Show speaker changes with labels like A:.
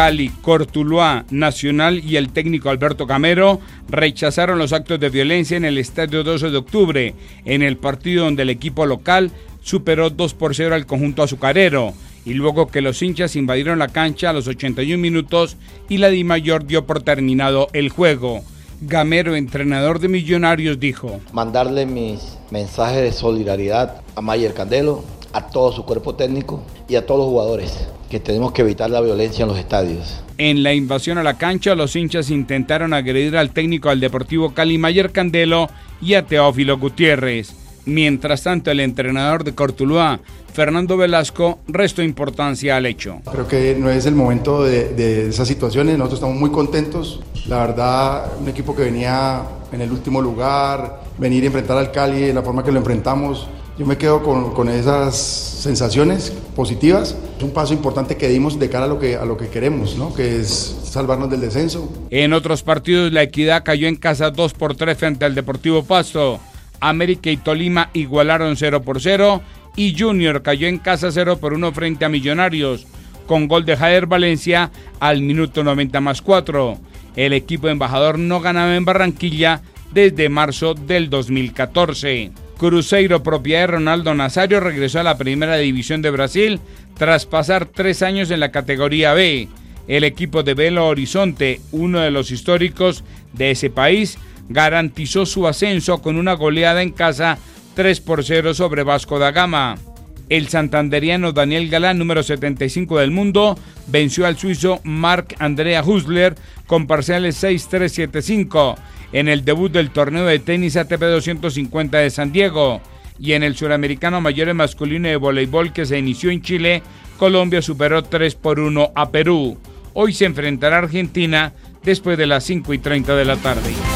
A: Cali, Cortuluá, Nacional y el técnico Alberto Camero rechazaron los actos de violencia en el estadio 12 de octubre, en el partido donde el equipo local superó 2 por 0 al conjunto azucarero y luego que los hinchas invadieron la cancha a los 81 minutos y la Di Mayor dio por terminado el juego. Gamero, entrenador de Millonarios, dijo:
B: Mandarle mis mensajes de solidaridad a Mayer Candelo, a todo su cuerpo técnico y a todos los jugadores, que tenemos que evitar la violencia en los estadios.
A: En la invasión a la cancha, los hinchas intentaron agredir al técnico del Deportivo Cali Mayer Candelo y a Teófilo Gutiérrez. Mientras tanto, el entrenador de Cortuluá, Fernando Velasco, restó importancia al hecho.
C: Creo que no es el momento de, esas situaciones, nosotros estamos muy contentos. La verdad, un equipo que venía en el último lugar, venir a enfrentar al Cali de la forma que lo enfrentamos, yo me quedo con, esas sensaciones positivas. Es un paso importante que dimos de cara a lo que, a lo que queremos, ¿no? que es salvarnos del descenso.
A: En otros partidos, la Equidad cayó en casa 2 por 3 frente al Deportivo Pasto. América y Tolima igualaron 0 por 0 y Junior cayó en casa 0 por 1 frente a Millonarios con gol de Jader Valencia al minuto 90 más 4. El equipo embajador no ganaba en Barranquilla desde marzo del 2014. Cruzeiro, propiedad de Ronaldo Nazario, regresó a la primera división de Brasil tras pasar tres años en la categoría B. El equipo de Belo Horizonte, uno de los históricos de ese país, garantizó su ascenso con una goleada en casa 3 por 0 sobre Vasco da Gama. El santanderiano Daniel Galán, número 75 del mundo, venció al suizo Marc Andrea Husler con parciales 6-3-7-5 en el debut del torneo de tenis ATP 250 de San Diego. Y en el suramericano mayor masculino de voleibol que se inició en Chile, Colombia superó 3 por 1 a Perú. Hoy se enfrentará Argentina después de las 5 y 30 de la tarde.